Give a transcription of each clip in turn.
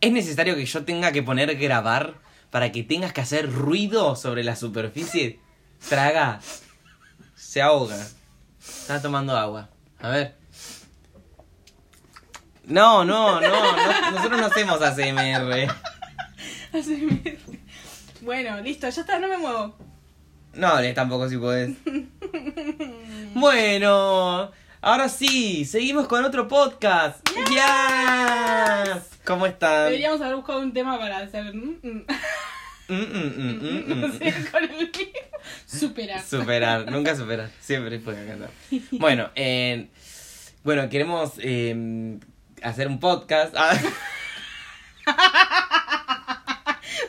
¿Es necesario que yo tenga que poner grabar para que tengas que hacer ruido sobre la superficie? Traga. Se ahoga. Está tomando agua. A ver. No, no, no, no, nosotros no hacemos ACMR. ASMR. Bueno, listo, ya está, no me muevo. No hables tampoco si podés. Bueno, ahora sí, seguimos con otro podcast. Yes. ¿Cómo están? Deberíamos haber buscado un tema para hacer. mm, mm. Mm, mm, mm, mm, No sé, con el. Superar. Superar, nunca superar, siempre fue cantar. Bueno, eh, bueno, queremos eh, hacer un podcast. Ah,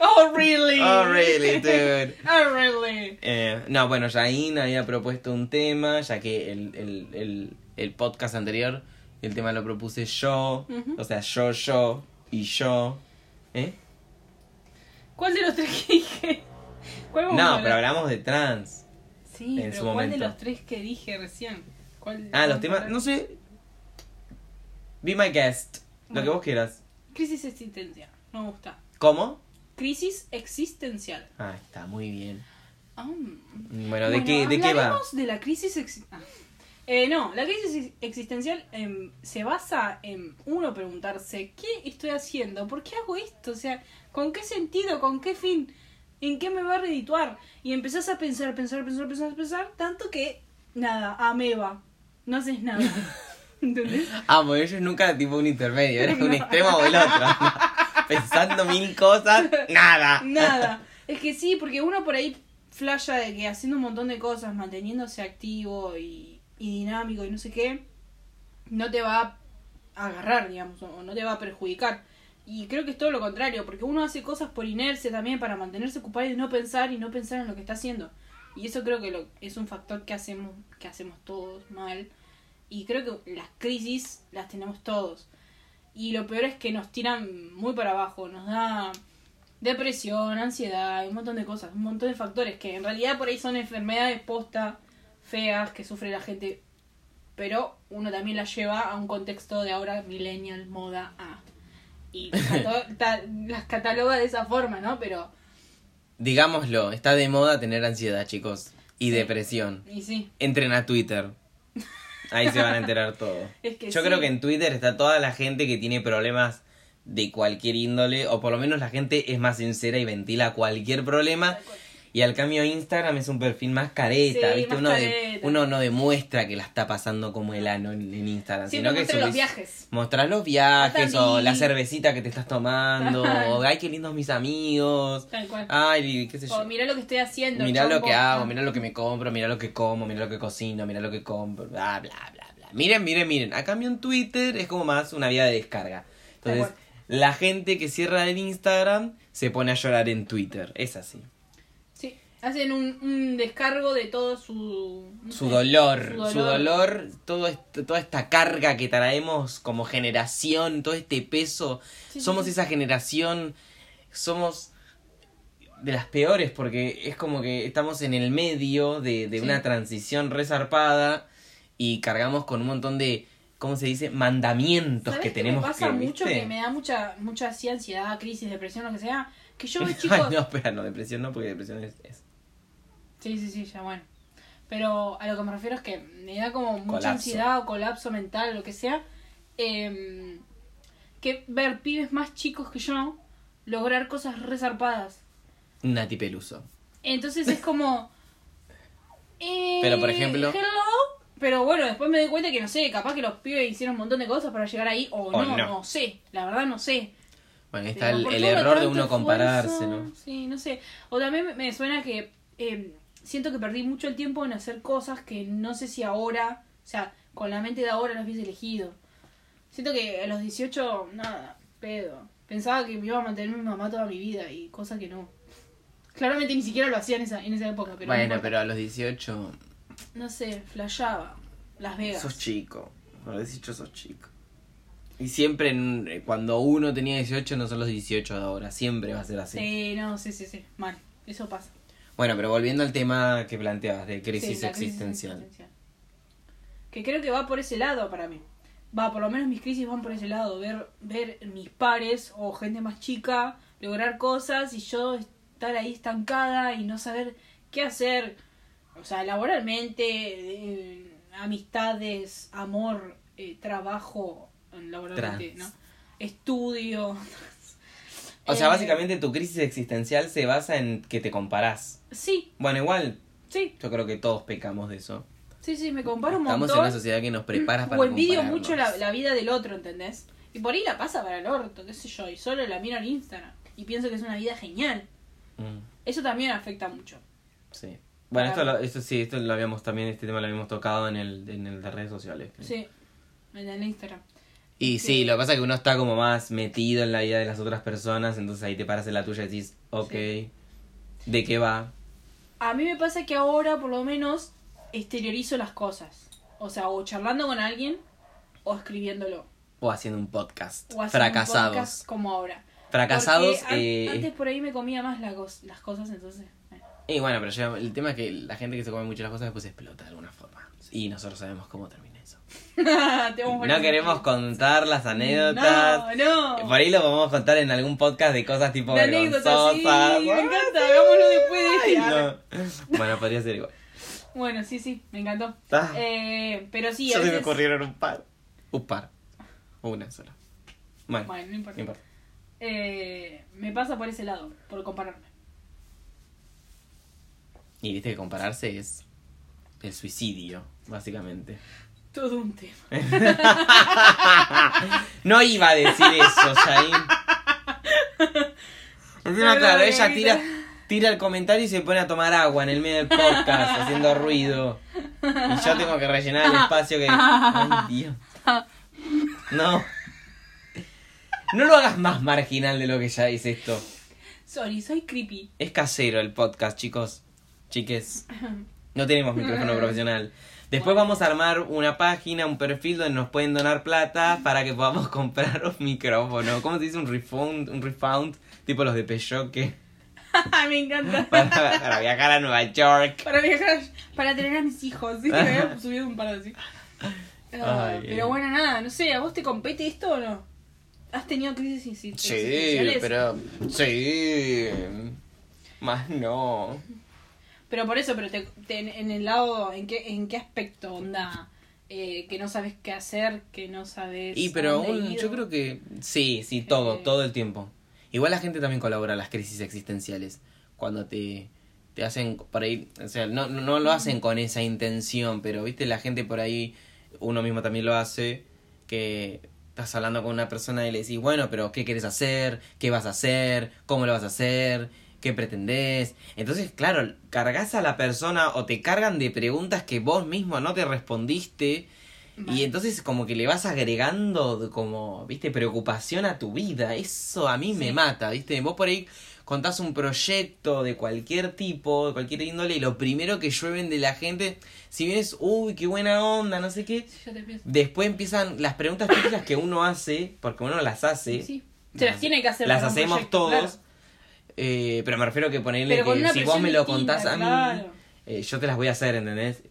Oh, really? oh, really, dude. Oh, really? Eh, no, bueno, Jain había propuesto un tema, ya que el, el, el, el podcast anterior, el tema lo propuse yo, o sea, yo, yo y yo. ¿Eh? ¿Cuál de los tres que dije? ¿Cuál vamos a No, pero hablamos de trans. Sí, en pero su ¿cuál de los tres que dije recién? ¿Cuál Ah, los temas, no sé. Be my guest, lo que vos quieras. Crisis existencial. Me gusta. ¿Cómo? Crisis existencial. Ah, está muy bien. Ah, Bueno, ¿de qué, de qué va? de la crisis exi- ah. Eh, no, la crisis ex- existencial em, se basa en uno preguntarse, ¿qué estoy haciendo? ¿Por qué hago esto? O sea, ¿con qué sentido? ¿Con qué fin? ¿En qué me va a redituar? Y empezás a pensar, pensar, pensar, pensar, pensar, tanto que, nada, ameba, no haces nada. ¿Entendés? Ah, porque ellos nunca tipo un intermedio, eres un extremo o el otro. Pensando mil cosas, nada. Nada. Es que sí, porque uno por ahí flasha de que haciendo un montón de cosas, manteniéndose activo y, dinámico y no sé qué, no te va a agarrar, digamos, o no te va a perjudicar. Y creo que es todo lo contrario, porque uno hace cosas por inercia también para mantenerse ocupado y no pensar y no pensar en lo que está haciendo. Y eso creo que lo, es un factor que hacemos, que hacemos todos mal. Y creo que las crisis las tenemos todos. Y lo peor es que nos tiran muy para abajo, nos da depresión, ansiedad, un montón de cosas, un montón de factores que en realidad por ahí son enfermedades posta feas que sufre la gente, pero uno también las lleva a un contexto de ahora millennial, moda, ah. Y las cataloga de esa forma, ¿no? Pero, Digámoslo, está de moda tener ansiedad, chicos. Y Sí. depresión. y sí, Entren a Twitter. Ahí se van a enterar todo. es que Yo sí. creo que en Twitter está toda la gente que tiene problemas de cualquier índole, o por lo menos la gente es más sincera y ventila cualquier problema. Cual. Y al cambio Instagram es un perfil más careta, Sí, ¿viste? más uno, de- uno no demuestra que la está pasando como el ano en, en Instagram, Siempre sino que muestra los viajes. Mostrás los viajes o la cervecita que te estás tomando, o ay, qué lindos mis amigos, Tal cual. ay, qué sé yo. O mirá lo que estoy haciendo. Mirá lo que hago, Ah. mirá lo que me compro, mirá lo que como, mirá lo que cocino, mirá lo que compro, bla, bla, bla, bla. Miren, miren, miren. A cambio en Twitter es como más una vía de descarga. Entonces, la gente que cierra el Instagram se pone a llorar en Twitter. Es así. Hacen un, un descargo de todo su... Su sé, dolor, su dolor, todo esto- toda esta carga que traemos como generación, todo este peso. Sí, somos sí. esa generación, somos de las peores porque es como que estamos en el medio de, de Sí. una transición resarpada y cargamos con un montón de, ¿cómo se dice? Mandamientos ¿Sabés que tenemos me pasa que, mucho ¿viste? que me da mucha mucha así ansiedad, crisis, depresión, lo que sea, que yo veo Ay, chicos... no, espera, no, depresión no, porque depresión es... es- Sí, sí, sí, ya bueno. Pero a lo que me refiero es que me da como mucha Colapso. ansiedad o colapso mental lo que sea. em, que ver pibes más chicos que yo lograr cosas resarpadas. Nati Peluso. Entonces es como... eh, Pero, por ejemplo- hello. Pero bueno, después me doy cuenta que no sé, capaz que los pibes hicieron un montón de cosas para llegar ahí o, O no, no. no, sé. La verdad no sé. Bueno, ahí está Pero el, ¿por el qué uno error de uno compararse, esfuerzo? ¿no? Sí, no sé. O también me- me suena que eh, siento que perdí mucho el tiempo en hacer cosas que no sé si ahora, o sea, con la mente de ahora las hubiese elegido. Siento que a los 18, nada, pedo. Pensaba que me iba a mantener mi mamá toda mi vida y cosa que no. Claramente ni siquiera lo hacía en esa, en esa época, pero no bueno, pero a los 18 no sé, flashaba. Las Vegas. sos chico. A los 18 sos chico. Y siempre en- eh, cuando uno tenía 18 no son los 18 de ahora. Siempre va a ser así. Sí, no, sí, sí, sí. Mal. Eso pasa. Bueno, pero volviendo al tema que planteabas de crisis Sí, existencial. existencial. Que creo que va por ese lado para mí. va, por lo menos mis crisis van por ese lado, ver, ver mis pares o gente más chica lograr cosas y yo estar ahí estancada y no saber qué hacer, o sea, laboralmente, eh, amistades, amor, eh, trabajo, laboralmente, Trans. ¿no? Estudio. O sea, Eh, básicamente tu crisis existencial se basa en que te comparás. Sí, Bueno, igual, sí, yo creo que todos pecamos de eso. sí, sí, me comparo un Estamos montón. en una sociedad que nos prepara para o envidio mucho la, la vida del otro, ¿entendés? Y por ahí la pasa para el orto, qué sé yo, y solo la miro en Instagram. Y pienso que es una vida genial. Mm, Eso también afecta mucho. sí. Bueno, esto, lo, esto sí, esto lo habíamos también, este tema lo habíamos tocado en el, en el de redes sociales. Sí, en el Instagram. Y Sí. sí, lo que pasa es que uno está como más metido en la vida de las otras personas, entonces ahí te paras en la tuya y decís, ok, ¿de qué va? A mí me pasa que ahora, por lo menos, exteriorizo las cosas. O sea, o charlando con alguien o escribiéndolo. O haciendo un podcast. O haciendo un Fracasados. podcast como ahora. Fracasados. Porque eh, Antes por ahí me comía más la las cosas, entonces. eh. Y bueno, pero ya el tema es que la gente que se come mucho las cosas después explota de alguna forma. Y nosotros sabemos cómo termina eso. No queremos contar las anécdotas. No, no. Por ahí lo podemos contar en algún podcast de cosas tipo sí, vergonzosas. me encanta, hagámoslo después de este. Ay, no. Bueno, podría ser igual. Bueno, sí, sí, me encantó. Ah. Eh, pero sí, a Solo se me veces... ocurrieron un par. Un par. O una sola. Bueno, Bueno, no importa. no importa. Eh, me pasa por ese lado, por compararme. Y viste que compararse es el suicidio, básicamente. Todo un tema. no iba a decir eso, Shain. Encima, No, claro, ella tira, tira el comentario y se pone a tomar agua en el medio del podcast, haciendo ruido. Y yo tengo que rellenar el espacio que. Ay, Dios. No. No lo hagas más marginal de lo que ya es esto. Sorry, soy creepy. Es casero el podcast, chicos. Chiques. No tenemos micrófono profesional. Después vamos a armar una página, un perfil donde nos pueden donar plata para que podamos comprar un micrófono. ¿Cómo se dice? Un refund, un refund, tipo los de Peugeot que me encanta. para, para viajar a Nueva York. Para viajar, para tener a mis hijos. ¿sí? Que me había subido un par así. Ay, pero bueno, nada, no sé, ¿a vos te compete esto o no? ¿Has tenido crisis exi- Sí, existenciales? pero sí. Más no. Pero por eso, pero te, te- en el lado, ¿en qué, en qué aspecto onda? Eh, que no sabes qué hacer, que no sabes. Y pero dónde un- ir. yo creo que sí, sí, todo, Eh. todo el tiempo. Igual la gente también colabora en las crisis existenciales. Cuando te, te hacen por ahí, o sea, no, no no lo hacen con esa intención, pero viste, la gente por ahí, uno mismo también lo hace, que estás hablando con una persona y le decís, bueno, pero ¿qué quieres hacer? ¿Qué vas a hacer? ¿Cómo lo vas a hacer? ¿Qué pretendés? Entonces, claro, cargas a la persona o te cargan de preguntas que vos mismo no te respondiste. Y entonces como que le vas agregando de como, viste, preocupación a tu vida. Eso a mí me mata, viste. Vos por ahí contás un proyecto de cualquier tipo, de cualquier índole, y lo primero que llueven de la gente, si bien es, uy, qué buena onda, no sé qué, después empiezan las preguntas típicas que uno hace, porque uno las hace. Sí. Se las tiene que hacer. Las hacemos proyecto, todos. claro. Eh, pero me refiero que ponerle que si vos me lo distinta, contás a mí, claro. eh, yo te las voy a hacer, ¿entendés?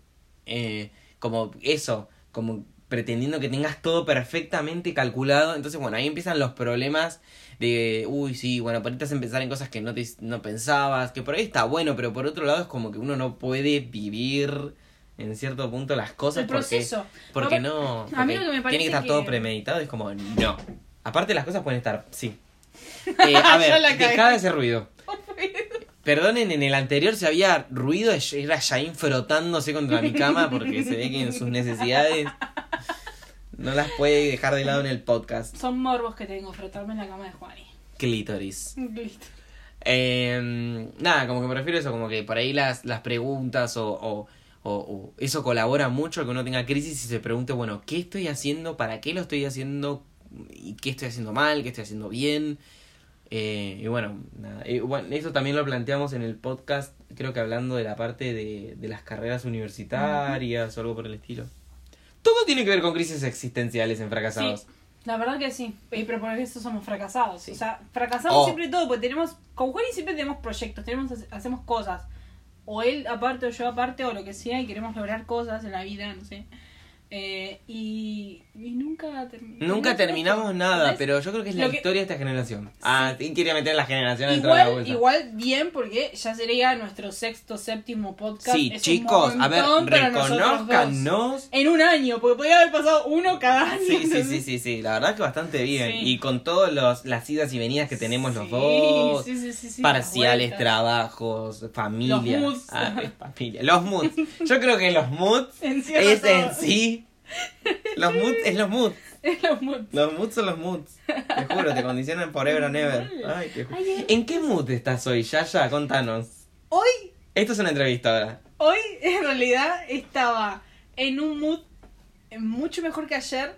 Eh, como eso, como pretendiendo que tengas todo perfectamente calculado. Entonces, bueno, ahí empiezan los problemas de, uy, sí, bueno, por ahí te hacen pensar en cosas que no, te, no pensabas, que por ahí está bueno, pero por otro lado es como que uno no puede vivir en cierto punto las cosas El porque, proceso. porque A- no, a mí porque lo que me tiene que estar que- todo premeditado, es como, no. Aparte las cosas pueden estar, sí. Eh, a ver, la cagué. dejá de hacer ruido. Perdonen, en el anterior si había ruido, era Jain frotándose contra mi cama porque se ve que en sus necesidades no las puede dejar de lado en el podcast. Son morbos que tengo, frotarme en la cama de Juani. Clítoris. Listo. Eh, nada, como que me refiero a eso, como que por ahí las, las preguntas o, o, o- o eso colabora mucho a que uno tenga crisis y se pregunte, bueno, ¿qué estoy haciendo? ¿Para qué lo estoy haciendo? ¿Y qué estoy haciendo mal? ¿Qué estoy haciendo bien? Eh, y bueno, nada. Bueno, eso también lo planteamos en el podcast, creo que hablando de la parte de, de las carreras universitarias o algo por el estilo. Todo tiene que ver con crisis existenciales en fracasados. Sí, la verdad que sí. Y Pero por eso somos fracasados. Sí. O sea, fracasamos Oh. siempre todo, porque tenemos. Con Juani siempre tenemos proyectos, tenemos hacemos cosas. O él aparte o yo aparte o lo que sea, y queremos lograr cosas en la vida, no sé. Eh, y, y nunca terminamos. Nunca terminamos nada, pero yo creo que es la que- historia de esta generación. Ah, ¿quién quería meter la generación dentro de la Igual, bolsa? igual bien, porque ya sería nuestro sexto, séptimo podcast. Sí, Es chicos, a ver, reconozcanos. En un año, porque podía haber pasado uno cada año. Sí, sí, sí, sí, sí, la verdad que bastante bien. Sí. Y con todas las idas y venidas que tenemos los Sí, dos, sí, sí, sí, sí, parciales, trabajos, familia. Los moods. Ah, familia. Los moods. Yo creo que los moods es en sí. Los moods es los moods. Los moods. Los moods son los moods. Te juro, te condicionan forever and ever. Ay, ju- Ay, ay. ¿En qué mood estás hoy, Yaya? Contanos. Hoy, Esto es una entrevista ahora. hoy en realidad estaba en un mood mucho mejor que ayer.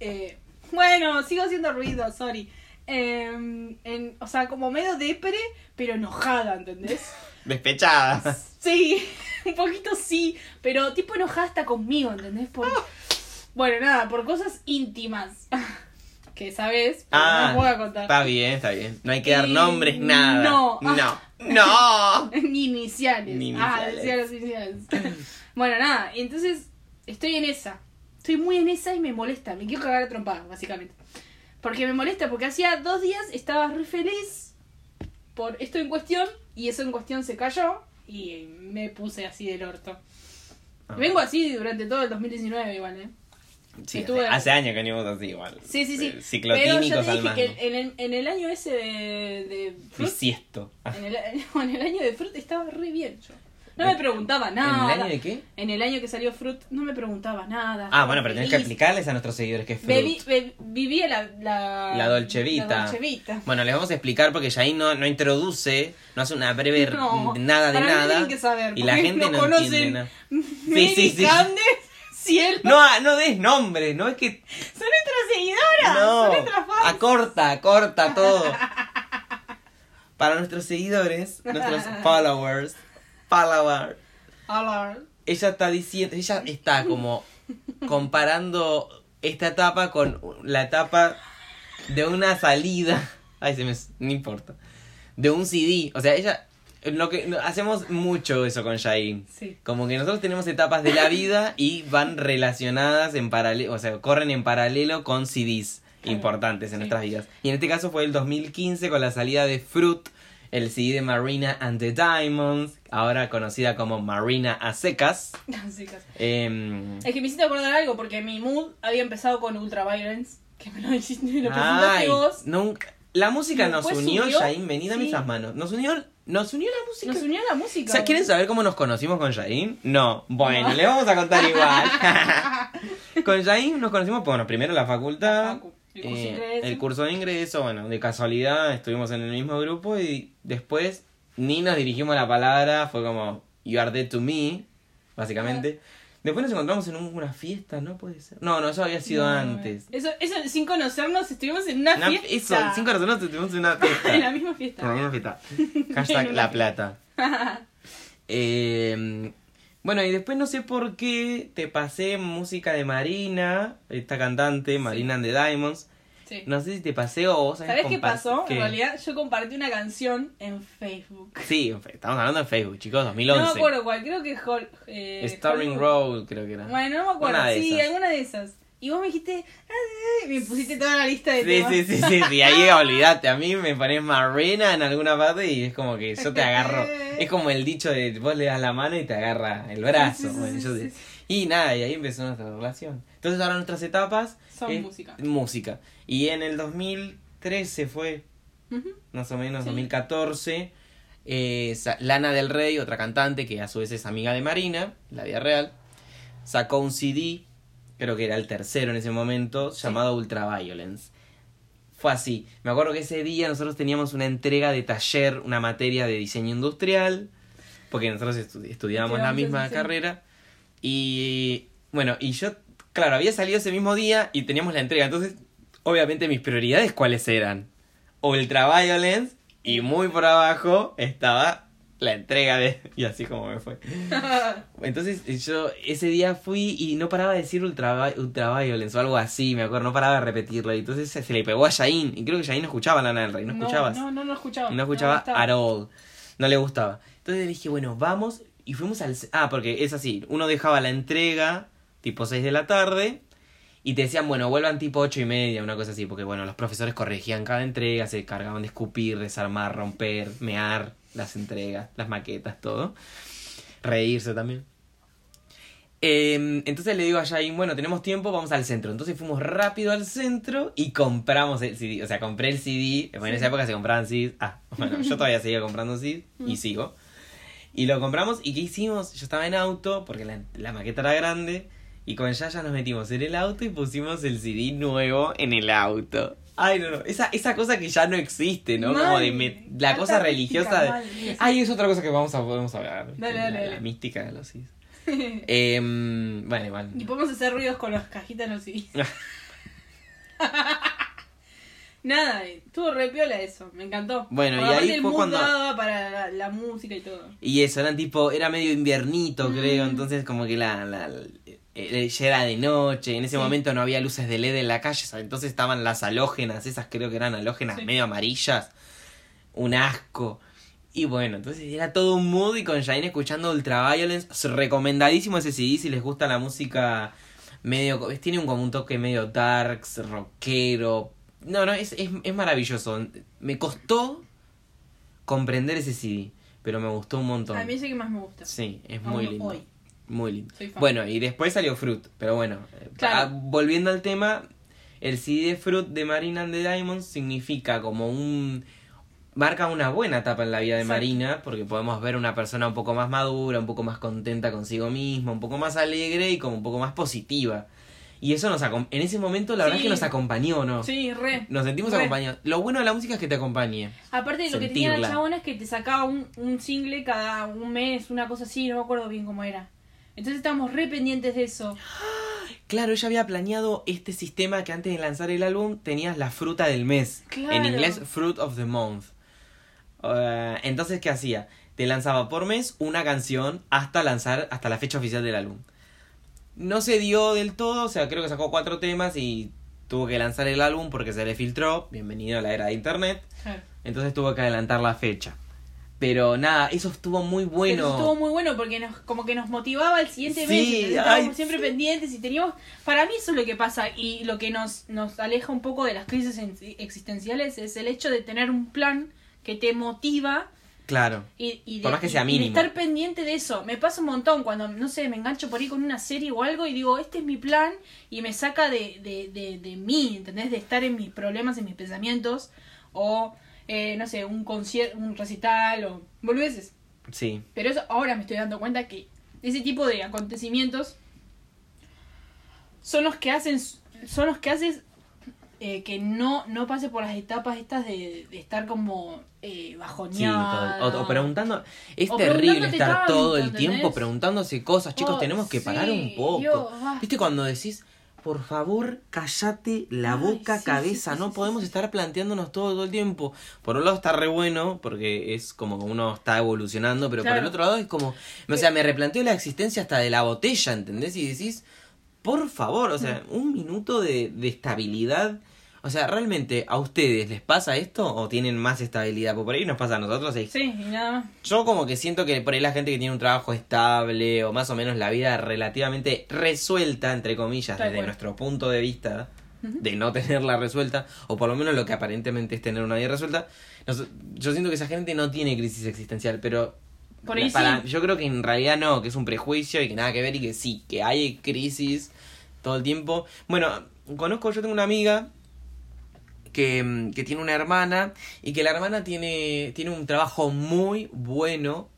Eh, bueno, sigo haciendo ruido, sorry. Eh, en- o sea, como medio depre, pero enojada, ¿entendés? Despechada. Sí, un poquito sí, pero tipo enojada hasta conmigo, ¿entendés? Por, bueno, nada, por cosas íntimas. Que sabes, pero Ah, no voy a contar. está bien, está bien. No hay que dar Y- nombres, nada. no. No. No. Ni iniciales. Ni Ah, iniciales. decía las iniciales. bueno, nada, entonces estoy en esa. Estoy muy en esa y me molesta. Me quiero cagar a trompadas, básicamente. Porque me molesta, porque hacía dos días estaba re feliz por esto en cuestión y eso en cuestión se cayó y me puse así del orto. Ah. Vengo así durante todo el 2019 igual, ¿eh? Sí, Estuve- hace, años que venimos así igual. Sí, sí, sí. Eh, Pero Ciclotímicos ya te dije que en el, en el año ese de, de Fruit. Ah, en el, en el año de Fruit estaba re bien yo. No me preguntaba nada. ¿En el año de qué? En el año que salió Fruit no me preguntaba nada. Ah, bueno, pero tenés que explicarles a nuestros seguidores qué es Fruit. Be- vivía la, la, La Dolce Vita. la Dolce Vita. Bueno, les vamos a explicar porque Yain no, no introduce, no hace una breve No, nada de nada. tienen que saber, y la gente no no, conocen entiende nada. Sí, sí. Candes, cielo. No, ah, no des nombre, no es que. Son nuestras seguidoras. No, Son nuestras fans. acorta, acorta todo. Para nuestros seguidores, nuestros followers, followers, Hola. ella está diciendo, ella está como comparando esta etapa con la etapa de una salida. Ay, se me. No importa. De un CD. O sea, ella. Lo que hacemos mucho eso con Jain. Sí. Como que nosotros tenemos etapas de la vida y van relacionadas en paralelo, o sea, corren en paralelo con CDs Claro, importantes en sí. nuestras vidas. Y en este caso fue el 2015 con la salida de Fruit, el CD de Marina and the Diamonds, ahora conocida como Marina a secas. Em, Es que me hiciste acordar algo porque mi mood había empezado con Ultraviolence, que me lo hiciste, lo ay, presentaste vos. nunca, la música nos unió, subió, Jain, venid a sí. mis manos. Nos unió, nos unió la música. Nos unió la música. O sea, ¿Quieren saber cómo nos conocimos con Jain? No. Bueno, le vamos a contar igual. con Jain nos conocimos, bueno, primero la facultad. La facu, el curso eh, el curso de ingreso, bueno, de casualidad estuvimos en el mismo grupo y después ni nos dirigimos la palabra, fue como, you are dead to me, básicamente. Después nos encontramos en un- una fiesta, ¿no puede ser? No, no, eso había sido No, antes. Eso, eso, sin conocernos, estuvimos en una, Una- fiesta. eso, cinco personas estuvimos en una fiesta. En la misma En fiesta. la misma fiesta. Hashtag En La Plata. Eh, bueno, y después no sé por qué te pasé música de Marina, esta cantante, Marina and the Diamonds. Sí. No sé si te pasé o vos ¿Sabés qué pasó? En realidad, yo compartí una canción en Facebook. Sí, estamos hablando en Facebook, chicos, No 2011. me acuerdo cuál, creo que Hol, eh, Starring. Road, creo que era. Bueno, no me acuerdo. Una de sí, esas. alguna de esas. Y vos me dijiste, "Ah", me pusiste toda la lista de Sí, temas. sí, sí, sí, sí, ahí olvídate, a mí me pones Marina en alguna parte y es como que yo te agarro, es como el dicho de vos le das la mano y te agarra el brazo. Bueno, yo sí. Y nada, y ahí empezó nuestra relación. Entonces ahora nuestras etapas Son es música. música. Y en el 2013 fue, más o menos, Sí. 2014, eh, Lana del Rey, otra cantante que a su vez es amiga de Marina, la vida real, sacó un CD, creo que era el tercero en ese momento, llamado Ultraviolence. Fue así. Me acuerdo que ese día nosotros teníamos una entrega de taller, una materia de diseño industrial, porque nosotros estu- estudiábamos la misma carrera. Y bueno, y yo, claro, había salido ese mismo día y teníamos la entrega. Entonces, obviamente mis prioridades cuáles eran. Ultraviolence y muy por abajo estaba la entrega de... Y así como me fue. Entonces yo ese día fui y no paraba de decir ultra, ultraviolence o algo así, me acuerdo, no paraba de repetirlo. Y entonces se le pegó a Jain. Y creo que Jain no escuchaba Lana del Rey, ¿no escuchabas? No, no, no escuchaba. No escuchaba gustaba. at all. No le gustaba. Entonces le dije, bueno, vamos. Y fuimos al... Ah, porque es así. Uno dejaba la entrega tipo 6 de la tarde, y te decían, bueno, vuelvan tipo ocho y media, una cosa así, porque bueno, los profesores corregían cada entrega, se cargaban de escupir, desarmar, romper, mear las entregas, las maquetas, todo. Reírse también. Eh, entonces le digo a Jaime, bueno, tenemos tiempo, vamos al centro. Entonces fuimos rápido al centro y compramos el CD. O sea, compré el CD. Bueno, en esa época se compraban CDs. Ah, bueno, yo todavía seguía comprando CDs y sigo. Y lo compramos. ¿Y qué hicimos? Yo estaba en auto porque la, la maqueta era grande. Y con Yaya nos metimos en el auto y pusimos el CD nuevo en el auto. Ay, no, no. Esa, esa cosa que ya no existe, ¿no? Como de me- la Alta cosa religiosa. de- mal, sí. Ay, es otra cosa que vamos a, podemos hablar. Dale, la, dale, la dale. mística de los CDs. Em, bueno, igual. Y podemos hacer ruidos con las cajitas no sí. Nada, estuvo re piola eso, me encantó. Bueno, Porque y ahí el fue mood cuando- daba para la, la música y todo. Y eso, eran tipo, era medio inviernito, Mm. creo, entonces como que la, la, la- eh, ya era de noche, en ese Sí. momento no había luces de LED en la calle, entonces estaban las halógenas, esas creo que eran halógenas Sí. medio amarillas, un asco. Y bueno, entonces era todo un mood y con Jaine escuchando Ultraviolence, recomendadísimo ese CD si les gusta la música medio, tiene un, como un toque medio darks, rockero. No, no, es, es, es maravilloso. Me costó comprender ese CD, pero me gustó un montón. A mí es el que más me gusta. Sí, es Aún muy lindo. hoy. Muy lindo. Bueno, y después salió Fruit, pero bueno, eh, Claro. ah, volviendo al tema, el CD de Fruit de Marina and the Diamonds significa como un marca una buena etapa en la vida de Exacto. Marina, porque podemos ver una persona un poco más madura, un poco más contenta consigo misma, un poco más alegre y como un poco más positiva. Y eso nos en ese momento la verdad es que nos acompañó, ¿no? Sí, re. Nos sentimos Re. acompañados. Lo bueno de la música es que te acompañe. Aparte de lo que tenía la chabona es que te sacaba un, un single cada un mes, una cosa así, no me acuerdo bien cómo era. Entonces estábamos re pendientes de eso. Claro, ella había planeado este sistema que antes de lanzar el álbum tenías la fruta del mes. Claro. En inglés, Fruit of the Month. Eh, entonces, ¿qué hacía? Te lanzaba por mes una canción hasta lanzar, hasta la fecha oficial del álbum. No se dio del todo, o sea, creo que sacó cuatro temas y tuvo que lanzar el álbum porque se le filtró. Bienvenido a la era de internet. Claro. Entonces tuvo que adelantar la fecha. Pero nada, eso estuvo muy bueno. Pero estuvo muy bueno porque nos, como que nos motivaba el siguiente Sí, mes. ay, estábamos siempre sí. pendientes y teníamos. Para mí, eso es lo que pasa y lo que nos, nos aleja un poco de las crisis en- existenciales es el hecho de tener un plan que te motiva Claro. y, y de, Por más que sea y- y de mínimo. estar pendiente de eso. Me pasa un montón cuando, no sé, me engancho por ahí con una serie o algo y digo, este es mi plan y me saca de, de, de, de mí, ¿entendés? De estar en mis problemas, en mis pensamientos o, eh, no sé, un concierto, un recital o boludeces. Sí. Pero eso ahora me estoy dando cuenta que ese tipo de acontecimientos son los que hacen, son los que haces eh, que no, no pase por las etapas estas de, de estar como eh, Sí, bajoneado. todo- o, o preguntando. Es O terrible estar tanto, todo el ¿entendés? tiempo preguntándose cosas. Chicos, Oh, tenemos que parar sí, un poco. ¿Viste cuando decís, por favor, callate la Ay, boca, sí, cabeza? sí, sí, no sí, podemos sí. estar planteándonos todo, todo el tiempo. Por un lado está re bueno, porque es como que uno está evolucionando, pero por el otro lado es como. O sea, me replanteo la existencia hasta de la botella, ¿entendés? Y decís, por favor, o sea, un minuto de, de estabilidad. O sea, ¿realmente a ustedes les pasa esto o tienen más estabilidad? Porque por ahí nos pasa a nosotros. y Sí, y nada más. yo como que siento que por ahí la gente que tiene un trabajo estable o más o menos la vida relativamente resuelta, entre comillas, desde nuestro punto de vista, de no tenerla resuelta, o por lo menos lo que aparentemente es tener una vida resuelta, yo siento que esa gente no tiene crisis existencial, pero Por ahí para, sí. yo creo que en realidad no, que es un prejuicio y que nada que ver y que sí, que hay crisis todo el tiempo. Bueno, conozco, yo tengo una amiga que, mm, que tiene una hermana y que la hermana tiene, tiene un trabajo muy bueno,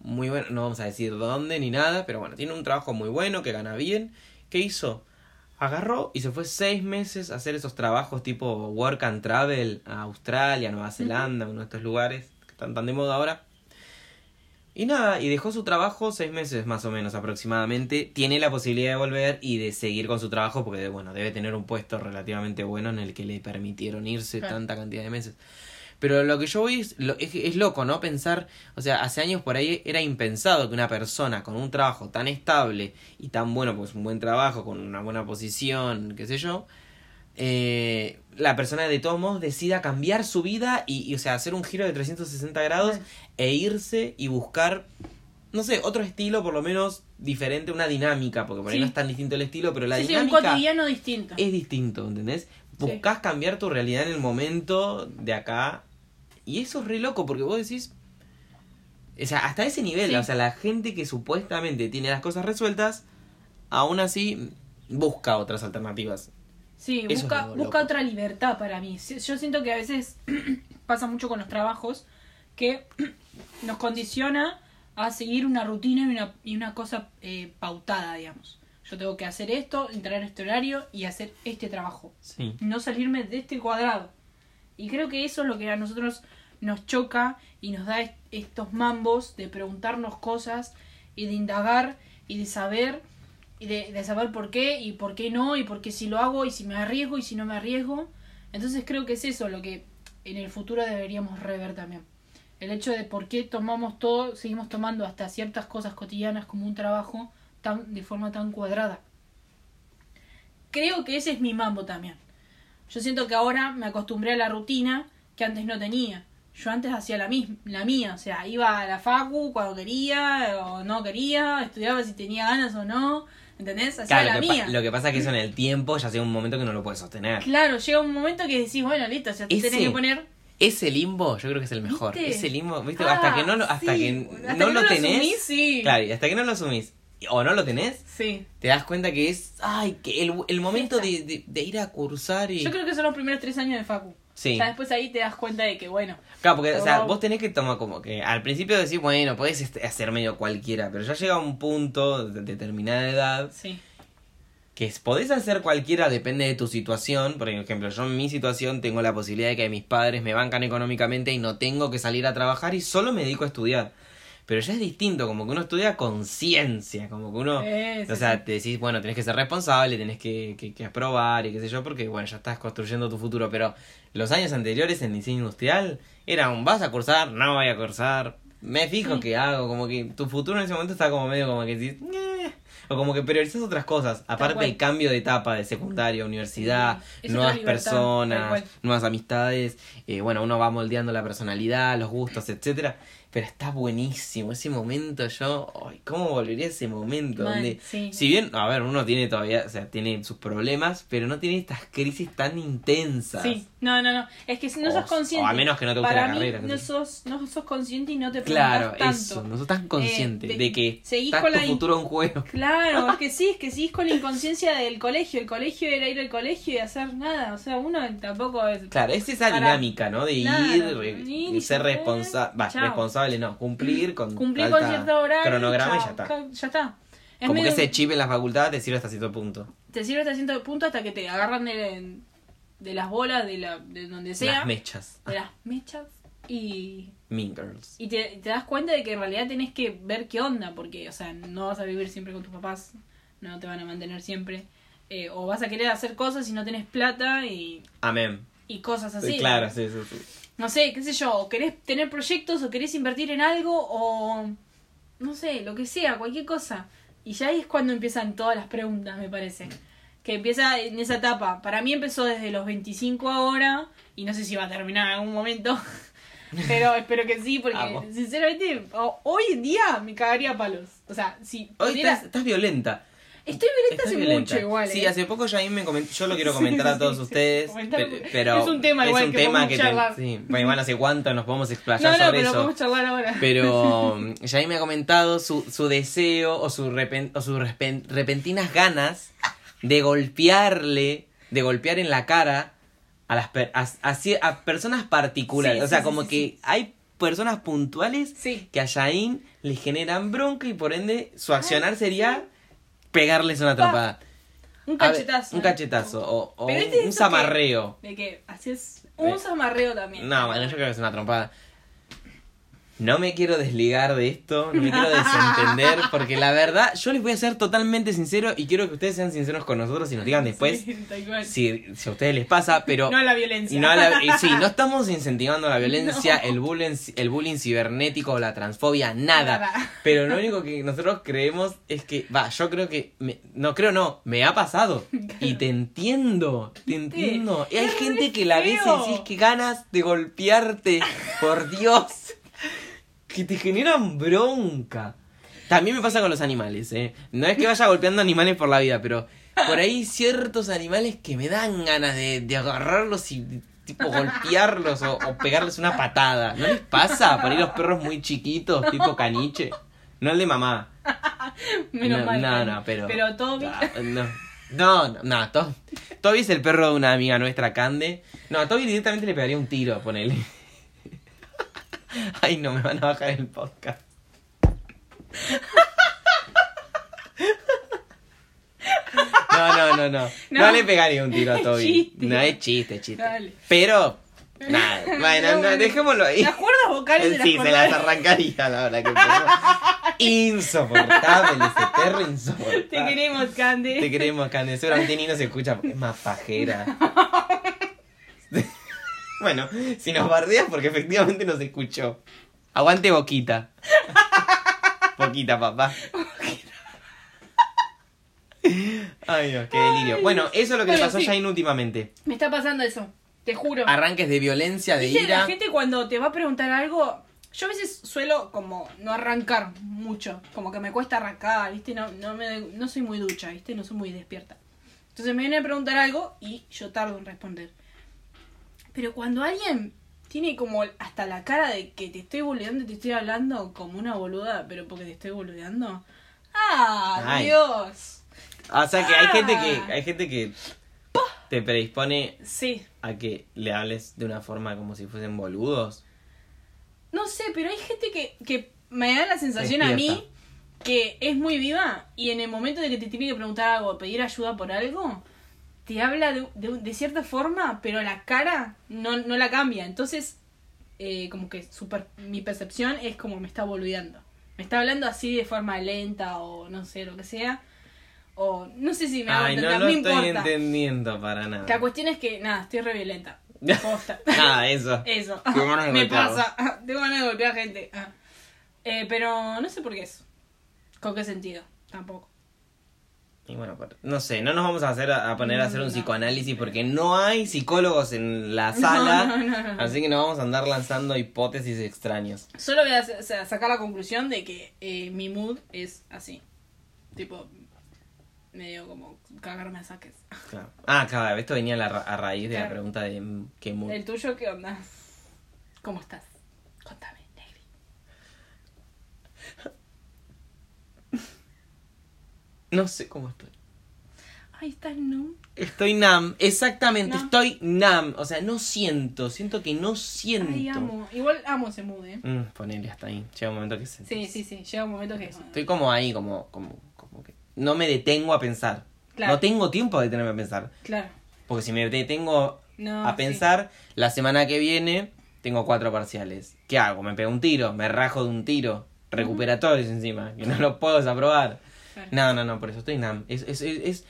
muy bueno, no vamos a decir dónde ni nada, pero bueno, tiene un trabajo muy bueno, que gana bien. ¿Qué hizo? Agarró y se fue seis meses a hacer esos trabajos tipo work and travel a Australia, Nueva Zelanda, uno de estos lugares que están tan de moda ahora. Y nada, y dejó su trabajo seis meses más o menos aproximadamente. Tiene la posibilidad de volver y de seguir con su trabajo porque, bueno, debe tener un puesto relativamente bueno en el que le permitieron irse Claro. tanta cantidad de meses. Pero lo que yo voy es, lo- es, es loco, ¿no? Pensar, o sea, hace años por ahí era impensado que una persona con un trabajo tan estable y tan bueno, pues un buen trabajo, con una buena posición, qué sé yo, eh, la persona de todos modos decida cambiar su vida y, y, o sea, hacer un giro de 360 grados e irse y buscar no sé, otro estilo por lo menos diferente, una dinámica, porque por ahí Sí. no es tan distinto el estilo, pero la Sí, sí, un dinámica cotidiano distinto. es distinto, ¿entendés? Buscás cambiar tu realidad en el momento de acá. Y eso es re loco, porque vos decís. O sea, hasta ese nivel, o sea, la gente que supuestamente tiene las cosas resueltas, aún así busca otras alternativas. Sí, Eso busca, busca otra libertad para mí. Yo siento que a veces pasa mucho con los trabajos que nos condiciona a seguir una rutina y una, y una cosa eh, pautada, digamos. Yo tengo que hacer esto, entrar a este horario y hacer este trabajo. Sí. No salirme de este cuadrado. Y creo que eso es lo que a nosotros nos choca y nos da est- estos mambos de preguntarnos cosas y de indagar y de saber y de, de saber por qué y por qué no y por qué si lo hago y si me arriesgo y si no me arriesgo. Entonces creo que es eso lo que en el futuro deberíamos rever también. El hecho de por qué tomamos todo, seguimos tomando hasta ciertas cosas cotidianas como un trabajo tan, de forma tan cuadrada. Creo que ese es mi mambo también. Yo siento que ahora me acostumbré a la rutina que antes no tenía. Yo antes hacía la, la mía, o sea, iba a la facu cuando quería o no quería, estudiaba si tenía ganas o no, ¿entendés? Hacía Claro, la lo que, mía. lo que pasa es que eso en el tiempo ya llega un momento que no lo puedes sostener. Claro, llega un momento que decís, bueno, listo, o sea, te Ese- tenés que poner... Ese limbo yo creo que es el mejor. ¿Viste? Ese limbo, ¿viste? Ah, hasta que no lo, hasta sí. que Hasta no lo tenés. asumís, sí. Claro, y hasta que no lo asumís o no lo tenés, Sí. te das cuenta que es, ay, que el, el momento de, de ir a cursar y... Yo creo que son los primeros tres años de facu. Sí. O sea, después ahí te das cuenta de que, bueno, Claro, porque, o sea, vos tenés que tomar como que al principio decís, bueno, podés hacer medio cualquiera, pero ya llega un punto de determinada edad sí. que podés hacer cualquiera, depende de tu situación. Por ejemplo, yo en mi situación tengo la posibilidad de que mis padres me bancan económicamente y no tengo que salir a trabajar y solo me dedico a estudiar. Pero ya es distinto, como que uno estudia con ciencia, como que uno... O sea, te decís, bueno, tenés que ser responsable, tenés que, que, que aprobar y qué sé yo, porque, bueno, ya estás construyendo tu futuro. Pero los años anteriores en diseño industrial era un, vas a cursar, no voy a cursar, me fijo Sí. qué hago, como que tu futuro en ese momento está como medio como que decís, o como que priorizas otras cosas, aparte cual. el cambio de etapa de secundaria, universidad, Sí, es nuevas personas, nuevas amistades, eh, bueno, uno va moldeando la personalidad, los gustos, etcétera. Pero está buenísimo ese momento, yo, ay, ¿cómo volvería a ese momento? Donde, sí. si bien, a ver, uno tiene todavía, o sea, tiene sus problemas, pero no tiene estas crisis tan intensas. Sí, no, no, no. Es que si no O- sos consciente. o a menos que no te guste para la mí, carrera, No sos, no sos consciente y no te Claro, eso, no sos tan consciente Eh, de- de, que seguís con tu la futuro en juego. Claro, es que sí, es que seguís con la inconsciencia del colegio. El colegio era ir al colegio y hacer nada. O sea, uno tampoco es. Claro, es esa Para- dinámica, ¿no? De ir y ser responsable, chao. Responsable no, cumplir con Cumplir con cierto horario. cronograma y ya está. Ya está. Es Como que ese chip en la facultad te sirve hasta cierto punto. Te sirve hasta cierto punto hasta que te agarran de, de las bolas, de, la, de donde sea. Las mechas. de las mechas. Y Mean Girls. Y te, te das cuenta de que en realidad tenés que ver qué onda, porque, o sea, no vas a vivir siempre con tus papás, no te van a mantener siempre. eh, o vas a querer hacer cosas y no tenés plata y, Amén. y cosas así. claro, sí, sí, sí. No sé, qué sé yo, o querés tener proyectos o querés invertir en algo o no sé, lo que sea, cualquier cosa. Y ya ahí es cuando empiezan todas las preguntas, me parece. Que empieza en esa etapa. Para mí empezó desde los 25 ahora y no sé si va a terminar en algún momento. Pero espero que sí, porque Amo. sinceramente hoy en día me cagaría a palos. O sea, si Hoy pudiera- estás, estás violenta. Estoy violenta hace violenta. mucho igual. Sí, ¿eh? hace poco Jaime me comentó, yo lo quiero Sí, comentar a sí, todos sí. ustedes, Comentar- pero es un tema igual que podemos te- charlar. sí, bueno, igual no sé cuánto nos podemos No, explayar no, sobre pero eso. podemos charlar ahora. Pero mm, Jaime me ha comentado su, su deseo o, su repen- o sus repen- repentinas ganas de golpearle, de golpear en la cara a las per- a, a a personas particulares. Sí, o sea, sí, como sí, que sí. hay personas puntuales Sí. que a Jaime le generan bronca y por ende su accionar sería pegarles una trompada. Un cachetazo. un cachetazo o, o un, este es un eso zamarreo. De que haces un Eh, zamarreo también. No, bueno, yo creo que es una trompada. No me quiero desligar de esto, no me quiero desentender, porque la verdad, yo les voy a ser totalmente sincero y quiero que ustedes sean sinceros con nosotros y nos digan después Sí, si, si a ustedes les pasa, pero... No a la violencia. no a la- y sí, no estamos incentivando la violencia, No. el, bullying, el bullying cibernético, la transfobia, nada. Nada. Pero lo único que nosotros creemos es que, va, yo creo que, me- no creo no, me ha pasado. Y te entiendo, te entiendo. Y hay gente que la ves y decís que ganas de golpearte, por Dios. Que te generan bronca. También me pasa con los animales, ¿eh? No es que vaya golpeando animales por la vida, pero por ahí ciertos animales que me dan ganas de, de agarrarlos y tipo golpearlos o, o pegarles una patada. ¿No les pasa? Por ahí los perros muy chiquitos, tipo caniche. No el de mamá. Menos no, mal. no, no, pero. Pero Toby. Ah, No, no, no, no, To- Toby es el perro de una amiga nuestra, Cande. No, a Toby directamente le pegaría un tiro, ponele. Ay, no, me van a bajar el podcast. No, no, no, no. No, No. le pegaría un tiro a Toby. Chiste. No es chiste, chiste. Dale. Pero, nada, bueno, no, dejémoslo ahí. Las cuerdas vocales de las Sí, se cuerdas- las arrancaría la hora que. Insoportable ese perro, insoportable. Te queremos, Candy. Te queremos, Cande. Seguramente ni nos escucha porque es más pajera. Bueno, si nos bardeas porque efectivamente nos escuchó. Aguante boquita. Boquita, papá. Ay, Dios, qué delirio. Bueno, eso es lo que le Bueno, pasó sí. a Jain últimamente. Me está pasando eso. Te juro. Arranques de violencia, de ¿Viste? La ira. gente cuando te va a preguntar algo, yo a veces suelo como no arrancar mucho, como que me cuesta arrancar, ¿viste? No, no, me, no soy muy ducha, ¿viste? No soy muy despierta. Entonces me viene a preguntar algo y yo tardo en responder. Pero cuando alguien tiene como hasta la cara de que te estoy boludeando y te estoy hablando como una boluda, pero porque te estoy boludeando. ¡Ah, Ay. Dios! O sea que hay gente Ah. que hay gente que te predispone Sí. a que le hables de una forma como si fuesen boludos. No sé, pero hay gente que, que me da la sensación a mí que es muy viva y en el momento de que te tiene que preguntar algo pedir ayuda por algo, te habla de, de, de cierta forma, pero la cara no, no la cambia. Entonces, eh, como que su per- mi percepción es como me está boludeando. Me está hablando así de forma lenta o no sé, lo que sea. O no sé si me hago Ay, no entender, lo no estoy importa. entendiendo para nada. La cuestión es que, nada, estoy re violenta. Nada, eso. Eso. De Me golpear. pasa. Tengo ganas de golpear gente. Ah. Eh, pero no sé por qué eso. ¿Con qué sentido? Tampoco. Y bueno, no sé, no nos vamos a hacer a poner a hacer un psicoanálisis porque no hay psicólogos en la sala. no, no, no. Así que no vamos a andar lanzando hipótesis extrañas. Solo voy a sa- sa- sacar la conclusión de que eh, mi mood es así. Tipo, medio como cagarme a saques. Claro. Ah, claro, esto venía a, la ra- a raíz de la pregunta de mm, qué mood. ¿El tuyo qué onda? ¿Cómo estás? No sé cómo estoy. Ay, estás no. Estoy nam, exactamente, estoy nam. O sea, no siento, siento que no siento. Ay, amo. Igual amo ese mood, eh. Mm, ponele hasta ahí. Llega un momento que se. Sí, sí, sí. Llega un momento que. Estoy como ahí, como, como, como que no me detengo a pensar. Claro. No tengo tiempo de detenerme a pensar. Claro. Porque si me detengo No, a sí. pensar, la semana que viene tengo cuatro parciales. ¿Qué hago? Me pego un tiro, me rajo de un tiro. Recuperatorios encima, que no lo puedo desaprobar. Claro. No, no, no, por eso estoy nam. Es, es, es, es-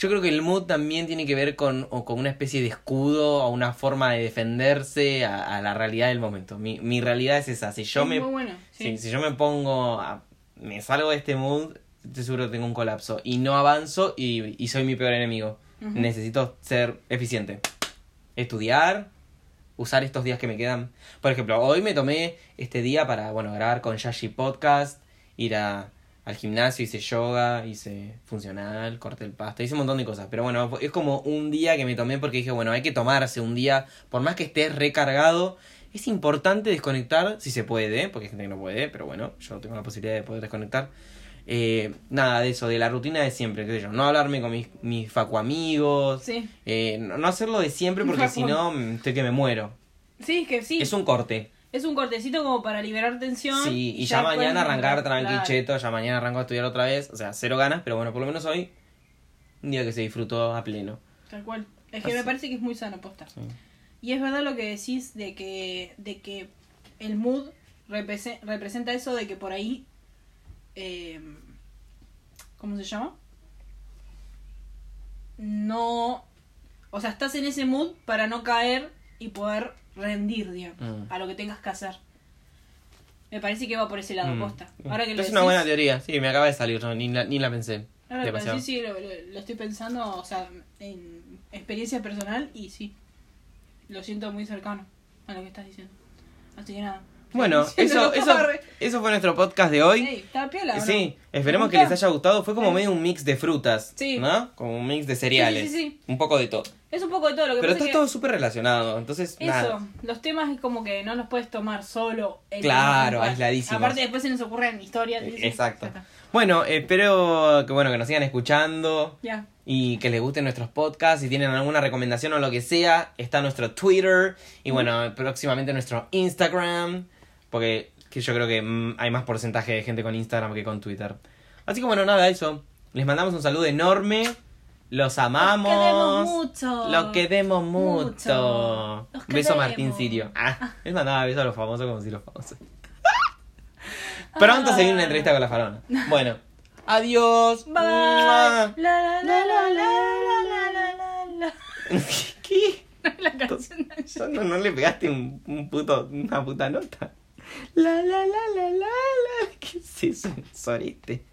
yo creo que el mood también tiene que ver con, o con una especie de escudo o una forma de defenderse a, a la realidad del momento. Mi, mi realidad es esa. Si yo me, muy bueno. Sí. Sí, si yo me pongo, a- me salgo de este mood, estoy seguro que tengo un colapso. Y no avanzo y, y soy mi peor enemigo. Necesito ser eficiente. Estudiar, usar estos días que me quedan. Por ejemplo, hoy me tomé este día para, bueno, grabar con Yashi Podcast, ir a, al gimnasio, hice yoga, hice funcional, corté el pasto, hice un montón de cosas. Pero bueno, es como un día que me tomé porque dije, bueno, hay que tomarse un día, por más que estés recargado, es importante desconectar, si se puede, porque hay gente que no puede, pero bueno, yo tengo la posibilidad de poder desconectar. Eh, nada de eso, de la rutina de siempre, qué sé yo, no hablarme con mis, mis facu amigos, Sí. eh, no, hacerlo de siempre porque si no estoy que me muero. Sí, es que sí. Es un corte. Es un cortecito como para liberar tensión. Sí, y ya, mañana arrancar tranqui, Claro. cheto, ya mañana arranco a estudiar otra vez, o sea, cero ganas, pero bueno, por lo menos hoy, un día que se disfrutó a pleno. Tal cual. Es que Así. me parece que es muy sano posta. Sí. Y es verdad lo que decís de que, de que el mood represe- representa eso de que por ahí... eh, ¿Cómo se llama? No... O sea, estás en ese mood para no caer y poder rendir, digamos, Mm. a lo que tengas que hacer. Me parece que va por ese lado, Mm. posta. Ahora que lo es una decís- buena teoría, sí, me acaba de salir, no, ni, la, ni la pensé. Ahora que decís, sí, lo, lo- lo estoy pensando, o sea, en experiencia personal y sí, lo siento muy cercano a lo que estás diciendo. Así que nada, Bueno, eso, eso, eso fue nuestro podcast de hoy. Ey, ¿está piola o no? Sí, esperemos ¿Te que les haya gustado. Fue como medio un mix de frutas, Sí. ¿no? Como un mix de cereales. Sí, sí, sí. Un poco de todo. Es un poco de todo lo que Pero pasa está es todo súper relacionado, entonces Eso, nada. los temas es como que no los puedes tomar solo. el Claro, tema puntual. aisladísimos. Aparte después se nos ocurren historias. sí, Exacto. ya está. Bueno, espero que bueno que nos sigan escuchando Ya. y que les gusten nuestros podcasts. Si tienen alguna recomendación o lo que sea, está nuestro Twitter y bueno, próximamente nuestro Instagram. Porque que yo creo que mmm, hay más porcentaje de gente con Instagram que con Twitter. Así que bueno, nada, eso. Les mandamos un saludo enorme. Los amamos. Los queremos mucho. Los queremos mucho. beso a Martín Sirio. Ah, ah, él mandaba besos a los famosos como si los famosos. Pronto ah. se viene una entrevista con la farona. Ah. Bueno, adiós. Bye. ¿Qué? No, la canción no, no, no le pegaste un, un puto, una puta nota. La, la, la, la, la, la. ¿Qué es eso, sorete?